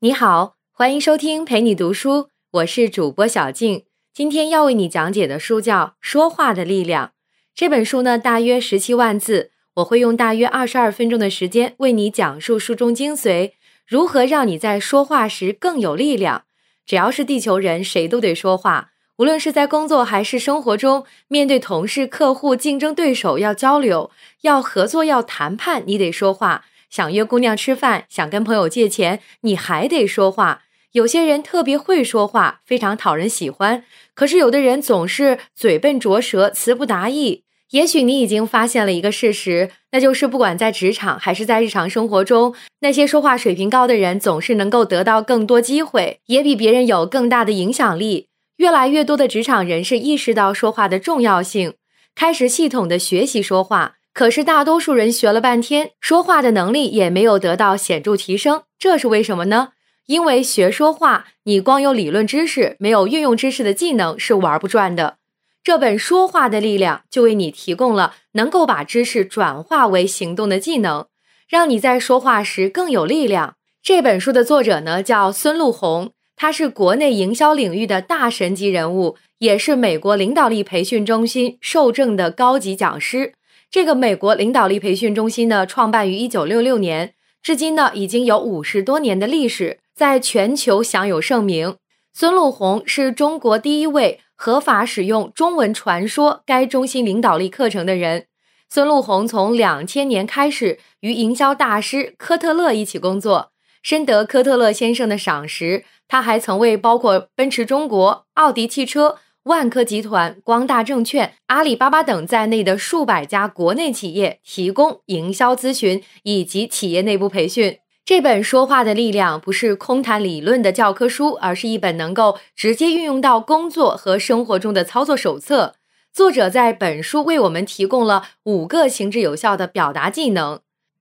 你好，欢迎收听陪你读书，我是主播小静。今天要为你讲解的书叫《说话的力量》。这本书呢，大约十七万字，我会用大约二十二分钟的时间为你讲述书中精髓，如何让你在说话时更有力量。只要是地球人，谁都得说话。无论是在工作还是生活中，面对同事、客户、竞争对手，要交流、要合作、要谈判，你得说话。想约姑娘吃饭，想跟朋友借钱，你还得说话。有些人特别会说话，非常讨人喜欢。可是有的人总是嘴笨拙舌，词不达意。也许你已经发现了一个事实，那就是不管在职场还是在日常生活中，那些说话水平高的人总是能够得到更多机会，也比别人有更大的影响力。越来越多的职场人士意识到说话的重要性，开始系统的学习说话。可是大多数人学了半天，说话的能力也没有得到显著提升。这是为什么呢？因为学说话，你光有理论知识，没有运用知识的技能是玩不转的。这本《说话的力量》就为你提供了能够把知识转化为行动的技能，让你在说话时更有力量。这本书的作者呢叫孙路红。他是国内营销领域的大神级人物，也是美国领导力培训中心受证的高级讲师。这个美国领导力培训中心呢，创办于一九六六年，至今呢已经有五十多年的历史，在全球享有盛名。孙路红是中国第一位合法使用中文传说该中心领导力课程的人。孙路红从两千年开始与营销大师科特勒一起工作。深得科特勒先生的赏识，他还曾为包括奔驰中国、奥迪汽车、万科集团、光大证券、阿里巴巴等在内的数百家国内企业提供营销咨询以及企业内部培训。这本《说话的力量》不是空谈理论的教科书，而是一本能够直接运用到工作和生活中的操作手册。作者在本书为我们提供了五个行之有效的表达技能，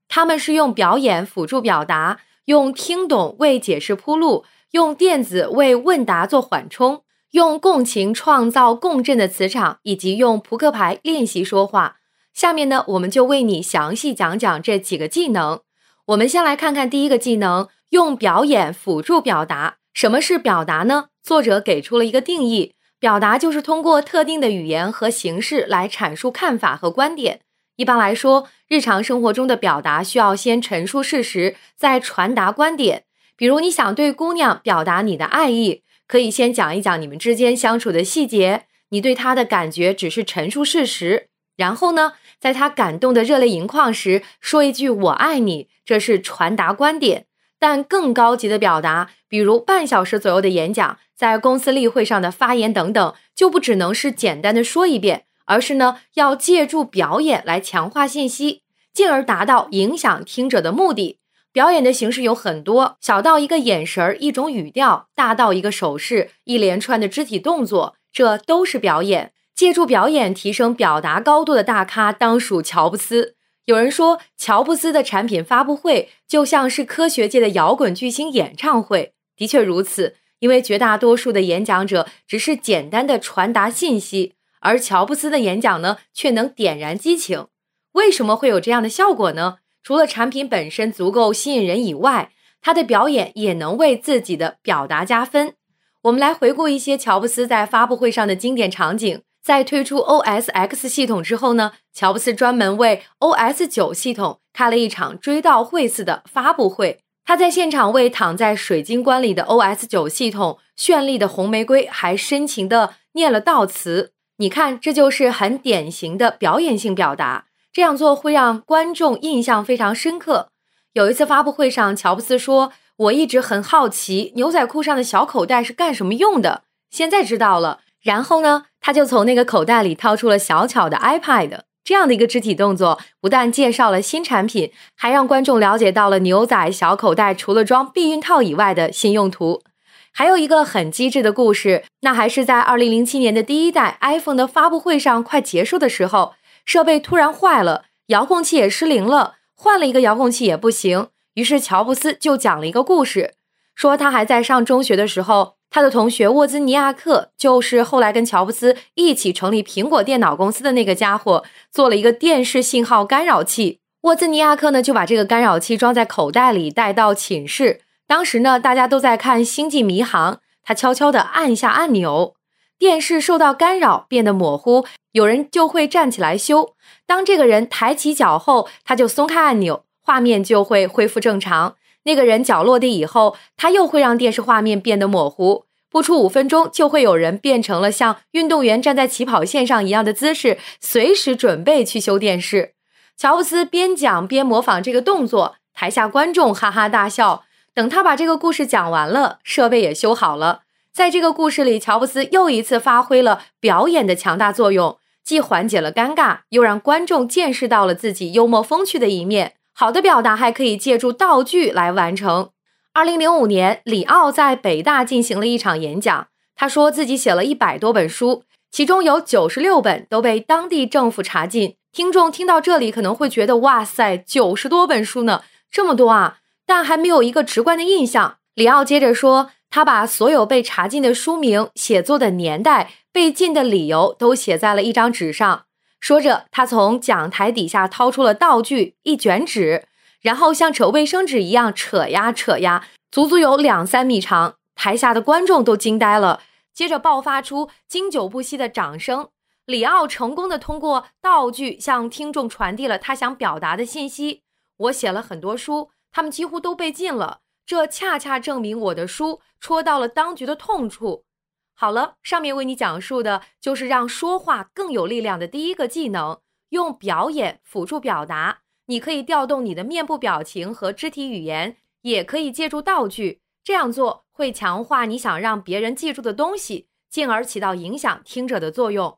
他们是用表演辅助表达。用听懂为解释铺路，用电子为问答做缓冲，用共情创造共振的磁场，以及用扑克牌练习说话。下面呢，我们就为你详细讲讲这几个技能。我们先来看看第一个技能：用表演辅助表达。什么是表达呢？作者给出了一个定义：表达就是通过特定的语言和形式来阐述看法和观点。一般来说，日常生活中的表达需要先陈述事实，再传达观点。比如，你想对姑娘表达你的爱意，可以先讲一讲你们之间相处的细节，你对他的感觉只是陈述事实。然后呢，在他感动的热泪盈眶时，说一句“我爱你”，这是传达观点。但更高级的表达，比如半小时左右的演讲，在公司例会上的发言等等，就不只能是简单的说一遍。而是呢，要借助表演来强化信息，进而达到影响听者的目的。表演的形式有很多，小到一个眼神儿、一种语调，大到一个手势、一连串的肢体动作，这都是表演。借助表演提升表达高度的大咖，当属乔布斯。有人说，乔布斯的产品发布会就像是科学界的摇滚巨星演唱会。的确如此，因为绝大多数的演讲者只是简单的传达信息。而乔布斯的演讲呢，却能点燃激情。为什么会有这样的效果呢？除了产品本身足够吸引人以外，他的表演也能为自己的表达加分。我们来回顾一些乔布斯在发布会上的经典场景。在推出 OS X 系统之后呢，乔布斯专门为 OS 九系统开了一场追悼会似的发布会。他在现场为躺在水晶棺里的 OS 九系统绚丽的红玫瑰，还深情地念了悼词。你看，这就是很典型的表演性表达。这样做会让观众印象非常深刻。有一次发布会上，乔布斯说：“我一直很好奇牛仔裤上的小口袋是干什么用的，现在知道了。”然后呢，他就从那个口袋里掏出了小巧的 iPad。这样的一个肢体动作，不但介绍了新产品，还让观众了解到了牛仔小口袋除了装避孕套以外的新用途。还有一个很机智的故事，那还是在二零零七年的第一代 iPhone 的发布会上快结束的时候，设备突然坏了，遥控器也失灵了，换了一个遥控器也不行。于是乔布斯就讲了一个故事，说他还在上中学的时候，他的同学沃兹尼亚克，就是后来跟乔布斯一起成立苹果电脑公司的那个家伙，做了一个电视信号干扰器。沃兹尼亚克呢就把这个干扰器装在口袋里带到寝室。当时呢，大家都在看《星际迷航》，他悄悄地按下按钮，电视受到干扰，变得模糊，有人就会站起来修。当这个人抬起脚后，他就松开按钮，画面就会恢复正常。那个人脚落地以后，他又会让电视画面变得模糊。不出五分钟，就会有人变成了像运动员站在起跑线上一样的姿势，随时准备去修电视。乔布斯边讲边模仿这个动作，台下观众哈哈大笑。等他把这个故事讲完了，设备也修好了。在这个故事里，乔布斯又一次发挥了表演的强大作用，既缓解了尴尬，又让观众见识到了自己幽默风趣的一面。好的表达还可以借助道具来完成。二零零五年，里奥在北大进行了一场演讲。他说自己写了一百多本书，其中有九十六本都被当地政府查禁。听众听到这里可能会觉得，哇塞，九十多本书呢，这么多啊！但还没有一个直观的印象。里奥接着说，他把所有被查禁的书名、写作的年代、被禁的理由都写在了一张纸上。说着，他从讲台底下掏出了道具——一卷纸，然后像扯卫生纸一样扯呀扯呀，足足有两三米长。台下的观众都惊呆了，接着爆发出经久不息的掌声。里奥成功的通过道具向听众传递了他想表达的信息：我写了很多书，他们几乎都被禁了，这恰恰证明我的书戳到了当局的痛处。好了，上面为你讲述的就是让说话更有力量的第一个技能——用表演辅助表达。你可以调动你的面部表情和肢体语言，也可以借助道具。这样做会强化你想让别人记住的东西，进而起到影响听者的作用。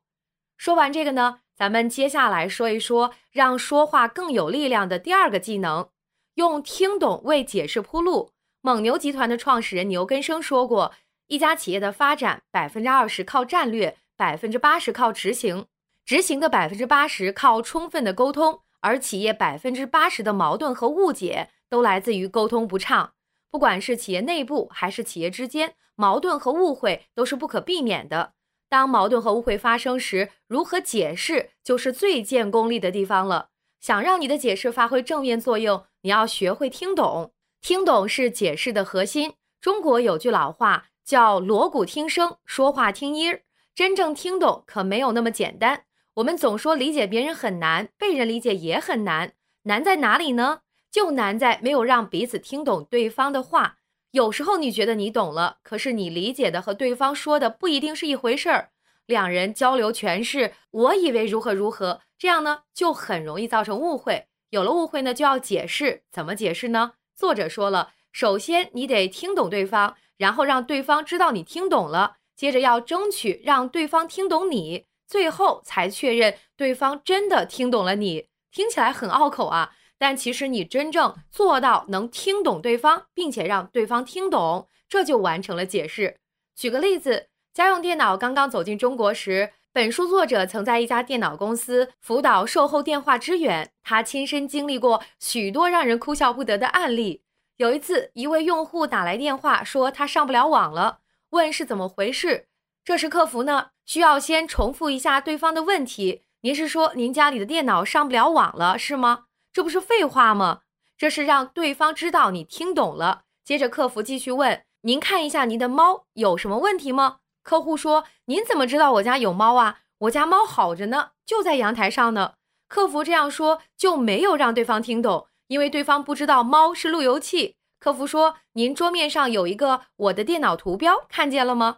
说完这个呢，咱们接下来说一说让说话更有力量的第二个技能：用听懂为解释铺路。蒙牛集团的创始人牛根生说过。一家企业的发展，百分之二十靠战略，百分之八十靠执行。执行的百分之八十靠充分的沟通，而企业百分之八十的矛盾和误解都来自于沟通不畅。不管是企业内部还是企业之间，矛盾和误会都是不可避免的。当矛盾和误会发生时，如何解释就是最见功力的地方了。想让你的解释发挥正面作用，你要学会听懂。听懂是解释的核心。中国有句老话。叫锣鼓听声，说话听音儿。真正听懂可没有那么简单。我们总说理解别人很难，被人理解也很难。难在哪里呢？就难在没有让彼此听懂对方的话。有时候你觉得你懂了，可是你理解的和对方说的不一定是一回事儿。两人交流全是我以为如何如何，这样呢就很容易造成误会。有了误会呢，就要解释。怎么解释呢？作者说了，首先你得听懂对方。然后让对方知道你听懂了，接着要争取让对方听懂你，最后才确认对方真的听懂了你。听起来很拗口啊，但其实你真正做到能听懂对方，并且让对方听懂，这就完成了解释。举个例子，家用电脑刚刚走进中国时，本书作者曾在一家电脑公司辅导售后电话支援，他亲身经历过许多让人哭笑不得的案例。有一次，一位用户打来电话说他上不了网了，问是怎么回事。这时客服呢需要先重复一下对方的问题：“您是说您家里的电脑上不了网了是吗？”这不是废话吗？这是让对方知道你听懂了。接着客服继续问：“您看一下您的猫有什么问题吗？”客户说：“您怎么知道我家有猫啊？我家猫好着呢，就在阳台上呢。”客服这样说就没有让对方听懂。因为对方不知道猫是路由器，客服说：“您桌面上有一个我的电脑图标，看见了吗？”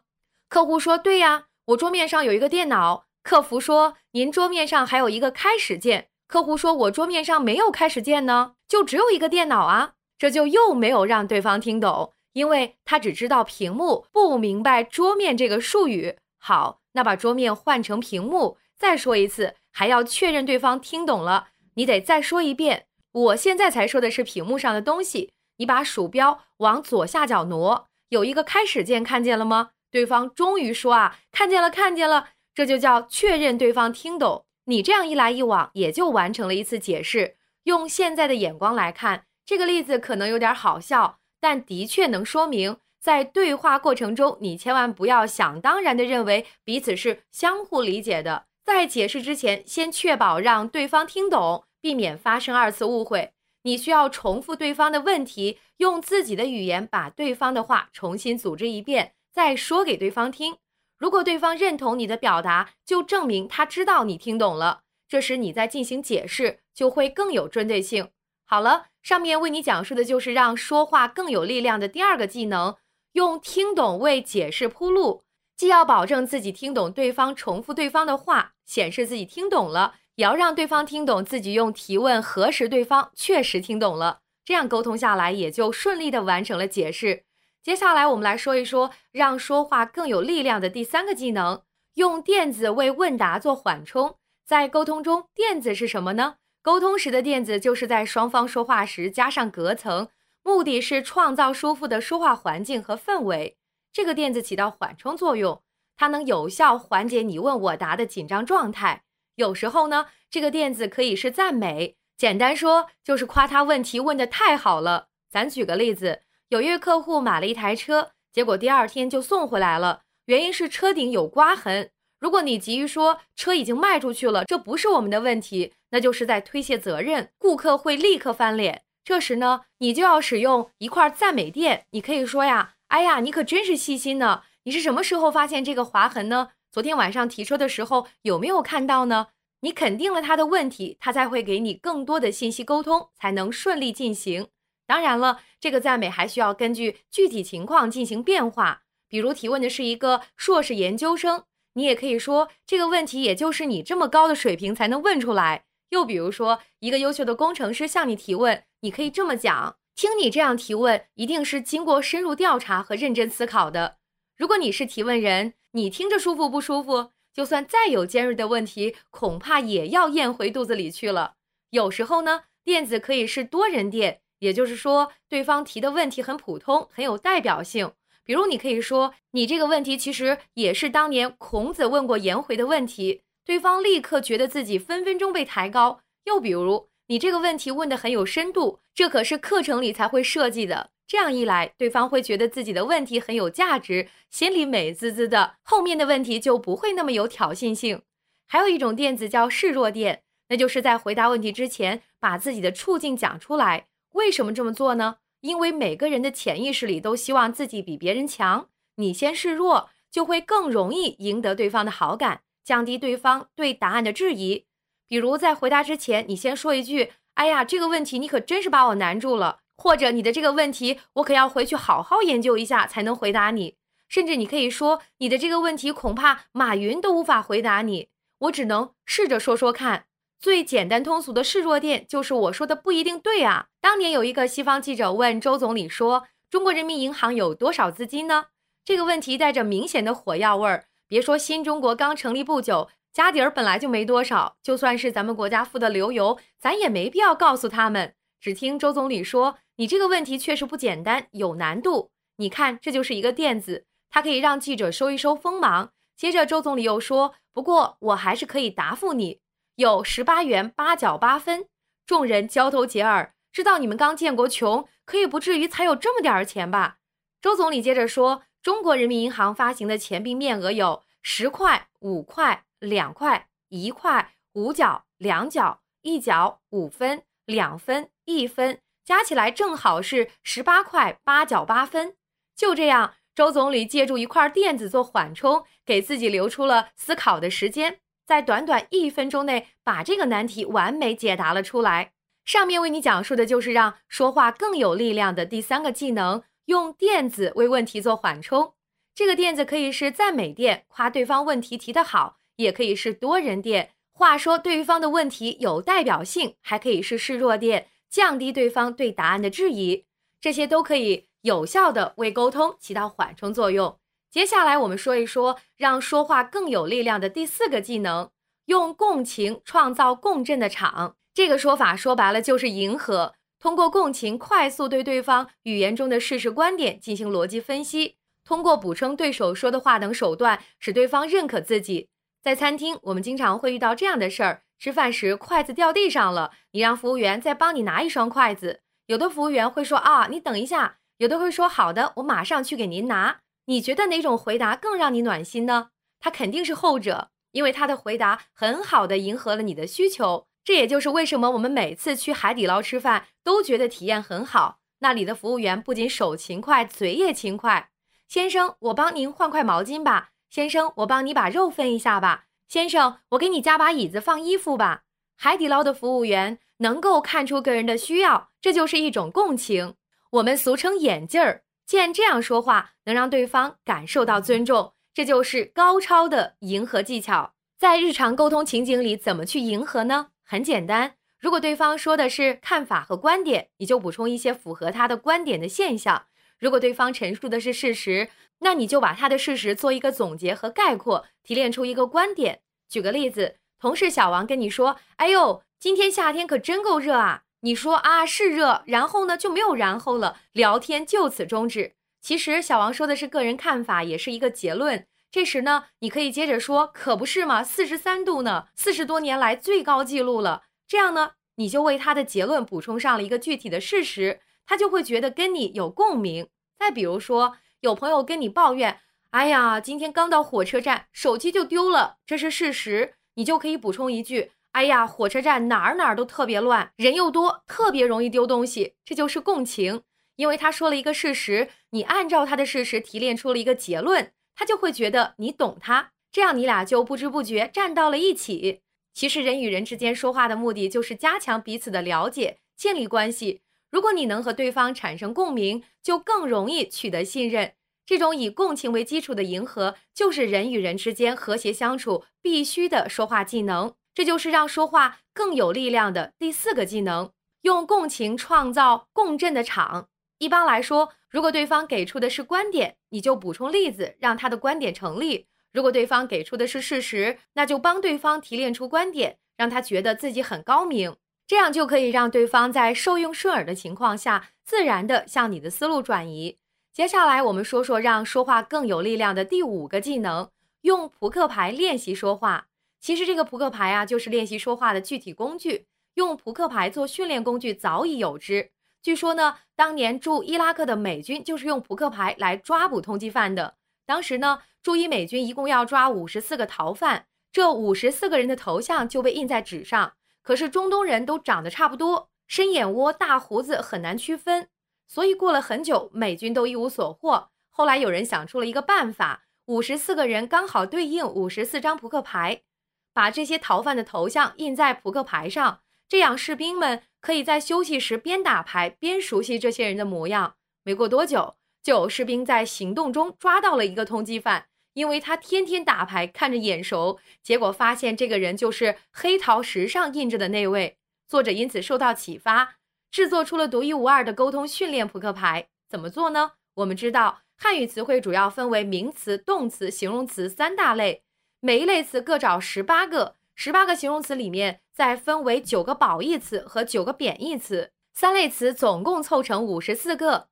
客户说：“对呀，我桌面上有一个电脑。”客服说：“您桌面上还有一个开始键。”客户说：“我桌面上没有开始键呢，就只有一个电脑啊。”这就又没有让对方听懂，因为他只知道屏幕，不明白桌面这个术语。好，那把桌面换成屏幕，再说一次，还要确认对方听懂了，你得再说一遍。我现在才说的是屏幕上的东西，你把鼠标往左下角挪，有一个开始键，看见了吗？对方终于说啊，看见了，看见了，这就叫确认对方听懂。你这样一来一往，也就完成了一次解释。用现在的眼光来看，这个例子可能有点好笑，但的确能说明，在对话过程中，你千万不要想当然的认为彼此是相互理解的，在解释之前，先确保让对方听懂。避免发生二次误会。你需要重复对方的问题，用自己的语言把对方的话重新组织一遍，再说给对方听。如果对方认同你的表达，就证明他知道你听懂了。这时你再进行解释，就会更有针对性。好了，上面为你讲述的就是让说话更有力量的第二个技能，用听懂为解释铺路。既要保证自己听懂对方重复对方的话，显示自己听懂了。也要让对方听懂自己用提问核实对方确实听懂了，这样沟通下来也就顺利的完成了解释。接下来我们来说一说让说话更有力量的第三个技能，用垫子为问答做缓冲。在沟通中，垫子是什么呢？沟通时的垫子就是在双方说话时加上隔层，目的是创造舒服的说话环境和氛围。这个垫子起到缓冲作用，它能有效缓解你问我答的紧张状态。有时候呢，这个垫子可以是赞美，简单说就是夸他问题问的太好了。咱举个例子，有一位客户买了一台车，结果第二天就送回来了，原因是车顶有刮痕。如果你急于说车已经卖出去了，这不是我们的问题，那就是在推卸责任，顾客会立刻翻脸。这时呢，你就要使用一块赞美垫，你可以说呀：“哎呀，你可真是细心呢，你是什么时候发现这个划痕呢？”昨天晚上提车的时候有没有看到呢？你肯定了他的问题，他才会给你更多的信息沟通，才能顺利进行。当然了，这个赞美还需要根据具体情况进行变化。比如提问的是一个硕士研究生，你也可以说这个问题也就是你这么高的水平才能问出来。又比如说一个优秀的工程师向你提问，你可以这么讲：听你这样提问，一定是经过深入调查和认真思考的。如果你是提问人。你听着舒服不舒服？就算再有尖锐的问题，恐怕也要咽回肚子里去了。有时候呢，垫子可以是多人垫，也就是说，对方提的问题很普通，很有代表性。比如，你可以说：“你这个问题其实也是当年孔子问过颜回的问题。”对方立刻觉得自己分分钟被抬高。又比如，你这个问题问的很有深度，这可是课程里才会设计的。这样一来，对方会觉得自己的问题很有价值，心里美滋滋的，后面的问题就不会那么有挑衅性。还有一种垫子叫示弱垫，那就是在回答问题之前，把自己的处境讲出来。为什么这么做呢？因为每个人的潜意识里都希望自己比别人强，你先示弱，就会更容易赢得对方的好感，降低对方对答案的质疑。比如在回答之前，你先说一句：“哎呀，这个问题你可真是把我难住了。”或者你的这个问题，我可要回去好好研究一下才能回答你。甚至你可以说，你的这个问题恐怕马云都无法回答你，我只能试着说说看。最简单通俗的示弱垫就是我说的不一定对啊。当年有一个西方记者问周总理说：“中国人民银行有多少资金呢？”这个问题带着明显的火药味儿。别说新中国刚成立不久，家底儿本来就没多少，就算是咱们国家富得流油，咱也没必要告诉他们。只听周总理说：“你这个问题确实不简单，有难度。你看，这就是一个垫子，它可以让记者收一收锋芒。”接着，周总理又说：“不过，我还是可以答复你，有十八元八角八分。”众人交头接耳，知道你们刚建国穷，可以不至于才有这么点儿钱吧？周总理接着说：“中国人民银行发行的钱币面额有十块、五块、两块、一块、五角、两角、一角、五分、两分。”一分加起来正好是十八块八角八分。就这样，周总理借助一块垫子做缓冲，给自己留出了思考的时间，在短短一分钟内把这个难题完美解答了出来。上面为你讲述的就是让说话更有力量的第三个技能——用垫子为问题做缓冲。这个垫子可以是赞美垫，夸对方问题提得好；也可以是多人垫，话说对方的问题有代表性；还可以是示弱垫。降低对方对答案的质疑，这些都可以有效的为沟通起到缓冲作用。接下来我们说一说让说话更有力量的第四个技能：用共情创造共振的场。这个说法说白了就是迎合，通过共情快速对对方语言中的事实观点进行逻辑分析，通过补充对手说的话等手段，使对方认可自己。在餐厅，我们经常会遇到这样的事儿。吃饭时筷子掉地上了，你让服务员再帮你拿一双筷子。有的服务员会说啊，你等一下；有的会说好的，我马上去给您拿。你觉得哪种回答更让你暖心呢？他肯定是后者，因为他的回答很好的迎合了你的需求。这也就是为什么我们每次去海底捞吃饭都觉得体验很好。那里的服务员不仅手勤快，嘴也勤快。先生，我帮您换块毛巾吧。先生，我帮你把肉分一下吧。先生，我给你加把椅子放衣服吧。海底捞的服务员能够看出个人的需要，这就是一种共情。我们俗称眼镜儿，既然这样说话能让对方感受到尊重，这就是高超的迎合技巧。在日常沟通情景里，怎么去迎合呢？很简单，如果对方说的是看法和观点，你就补充一些符合他的观点的现象；如果对方陈述的是事实，那你就把他的事实做一个总结和概括，提炼出一个观点。举个例子，同事小王跟你说：“哎呦，今天夏天可真够热啊！”你说：“啊，是热。”然后呢，就没有然后了，聊天就此终止。其实小王说的是个人看法，也是一个结论。这时呢，你可以接着说，可不是嘛，四十三度呢，四十多年来最高纪录了。这样呢，你就为他的结论补充上了一个具体的事实，他就会觉得跟你有共鸣。再比如说，有朋友跟你抱怨，哎呀，今天刚到火车站，手机就丢了，这是事实，你就可以补充一句，哎呀，火车站哪儿哪儿都特别乱，人又多，特别容易丢东西，这就是共情，因为他说了一个事实，你按照他的事实提炼出了一个结论。他就会觉得你懂他，这样你俩就不知不觉站到了一起。其实人与人之间说话的目的就是加强彼此的了解，建立关系。如果你能和对方产生共鸣，就更容易取得信任。这种以共情为基础的迎合，就是人与人之间和谐相处必须的说话技能。这就是让说话更有力量的第四个技能：用共情创造共振的场。一般来说。如果对方给出的是观点，你就补充例子，让他的观点成立；如果对方给出的是事实，那就帮对方提炼出观点，让他觉得自己很高明。这样就可以让对方在受用顺耳的情况下，自然的向你的思路转移。接下来我们说说让说话更有力量的第五个技能：用扑克牌练习说话。其实这个扑克牌啊，就是练习说话的具体工具。用扑克牌做训练工具早已有之。据说呢，当年驻伊拉克的美军就是用扑克牌来抓捕通缉犯的。当时呢，驻伊美军一共要抓五十四个逃犯，这五十四个人的头像就被印在纸上。可是中东人都长得差不多，深眼窝、大胡子很难区分，所以过了很久，美军都一无所获。后来有人想出了一个办法，五十四个人刚好对应五十四张扑克牌，把这些逃犯的头像印在扑克牌上，这样士兵们。可以在休息时边打牌边熟悉这些人的模样。没过多久，就有士兵在行动中抓到了一个通缉犯，因为他天天打牌，看着眼熟。结果发现这个人就是黑桃石上印着的那位。作者因此受到启发，制作出了独一无二的沟通训练扑克牌。怎么做呢？我们知道，汉语词汇主要分为名词、动词、形容词三大类，每一类词各找十八个。十八个形容词里面，再分为九个褒义词和九个贬义词，三类词总共凑成五十四个。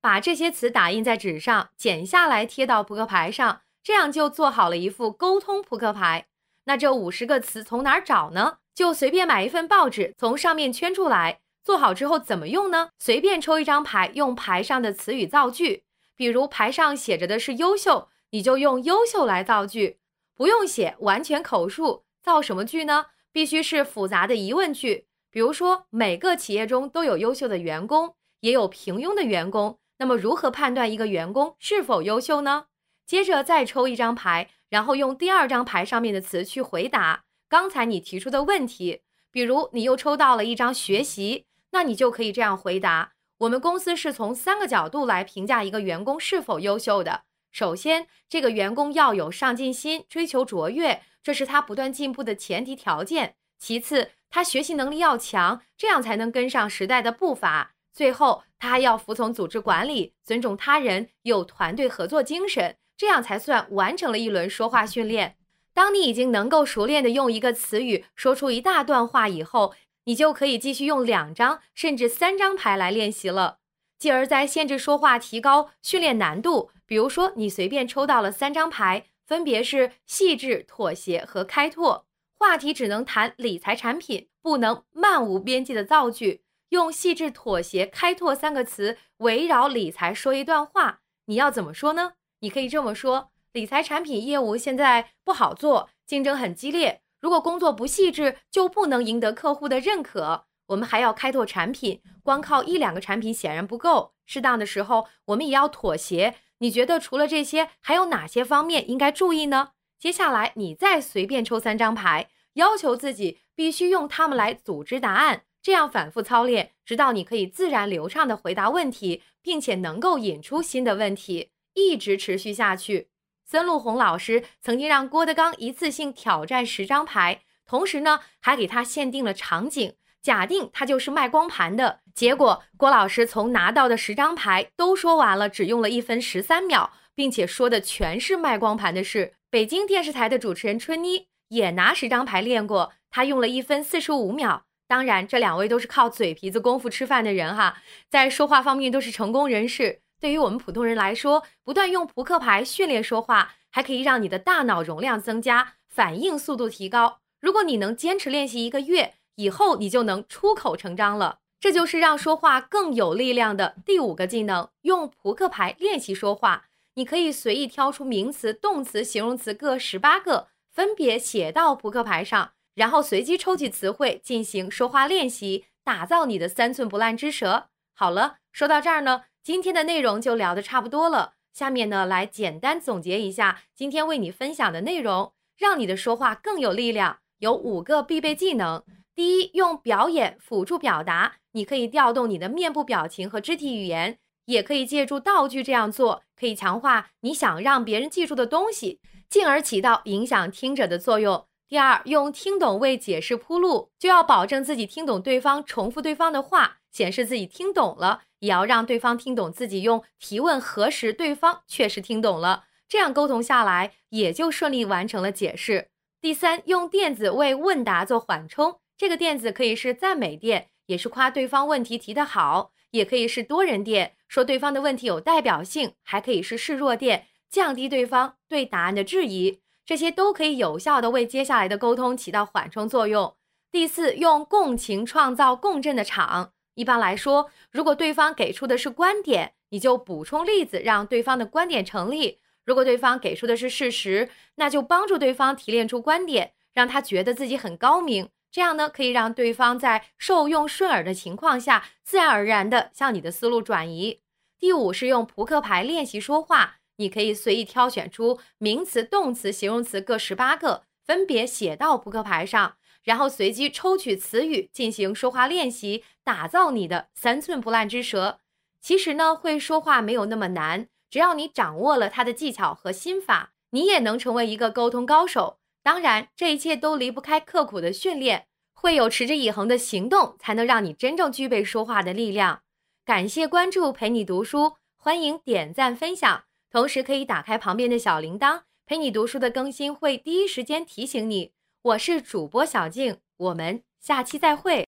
把这些词打印在纸上，剪下来贴到扑克牌上，这样就做好了一副沟通扑克牌。那这五十个词从哪儿找呢？就随便买一份报纸，从上面圈出来。做好之后怎么用呢？随便抽一张牌，用牌上的词语造句。比如牌上写着的是优秀，你就用优秀来造句，不用写，完全口述。造什么句呢？必须是复杂的疑问句。比如说，每个企业中都有优秀的员工，也有平庸的员工。那么，如何判断一个员工是否优秀呢？接着再抽一张牌，然后用第二张牌上面的词去回答刚才你提出的问题。比如，你又抽到了一张学习，那你就可以这样回答：我们公司是从三个角度来评价一个员工是否优秀的。首先，这个员工要有上进心，追求卓越。这是他不断进步的前提条件。其次，他学习能力要强，这样才能跟上时代的步伐。最后，他还要服从组织管理，尊重他人，有团队合作精神，这样才算完成了一轮说话训练。当你已经能够熟练的用一个词语说出一大段话以后，你就可以继续用两张甚至三张牌来练习了，继而再限制说话，提高训练难度。比如说，你随便抽到了三张牌。分别是细致、妥协和开拓。话题只能谈理财产品，不能漫无边际的造句。用细致、妥协、开拓三个词围绕理财说一段话。你要怎么说呢？你可以这么说：理财产品业务现在不好做，竞争很激烈。如果工作不细致，就不能赢得客户的认可。我们还要开拓产品，光靠一两个产品显然不够。适当的时候，我们也要妥协。你觉得除了这些，还有哪些方面应该注意呢？接下来，你再随便抽三张牌，要求自己必须用它们来组织答案。这样反复操练，直到你可以自然流畅地回答问题，并且能够引出新的问题，一直持续下去。孙路红老师曾经让郭德纲一次性挑战十张牌，同时呢，还给他限定了场景，假定他就是卖光盘的。结果，郭老师从拿到的十张牌都说完了，只用了一分十三秒，并且说的全是卖光盘的事。北京电视台的主持人春妮也拿十张牌练过，她用了一分四十五秒。当然，这两位都是靠嘴皮子功夫吃饭的人哈，在说话方面都是成功人士。对于我们普通人来说，不断用扑克牌训练说话，还可以让你的大脑容量增加，反应速度提高。如果你能坚持练习一个月，以后你就能出口成章了。这就是让说话更有力量的第五个技能：用扑克牌练习说话。你可以随意挑出名词、动词、形容词各十八个，分别写到扑克牌上，然后随机抽取词汇进行说话练习，打造你的三寸不烂之舌。好了，说到这儿呢。今天的内容就聊得差不多了，下面呢来简单总结一下今天为你分享的内容，让你的说话更有力量。有五个必备技能：第一，用表演辅助表达，你可以调动你的面部表情和肢体语言，也可以借助道具这样做，可以强化你想让别人记住的东西，进而起到影响听者的作用。第二，用听懂为解释铺路，就要保证自己听懂对方，重复对方的话，显示自己听懂了。也要让对方听懂自己用提问核实对方确实听懂了，这样沟通下来也就顺利完成了解释。第三，用电子为问答做缓冲，这个垫子可以是赞美垫，也是夸对方问题提得好；也可以是多人垫，说对方的问题有代表性；还可以是示弱垫，降低对方对答案的质疑。这些都可以有效的为接下来的沟通起到缓冲作用。第四，用共情创造共振的场。一般来说，如果对方给出的是观点，你就补充例子，让对方的观点成立；如果对方给出的是事实，那就帮助对方提炼出观点，让他觉得自己很高明。这样呢，可以让对方在受用顺耳的情况下，自然而然的向你的思路转移。第五是用扑克牌练习说话，你可以随意挑选出名词、动词、形容词各十八个，分别写到扑克牌上。然后随机抽取词语进行说话练习，打造你的三寸不烂之舌。其实呢，会说话没有那么难，只要你掌握了他的技巧和心法，你也能成为一个沟通高手。当然，这一切都离不开刻苦的训练，会有持之以恒的行动，才能让你真正具备说话的力量。感谢关注，陪你读书，欢迎点赞分享，同时可以打开旁边的小铃铛，陪你读书的更新会第一时间提醒你。我是主播小静，我们下期再会。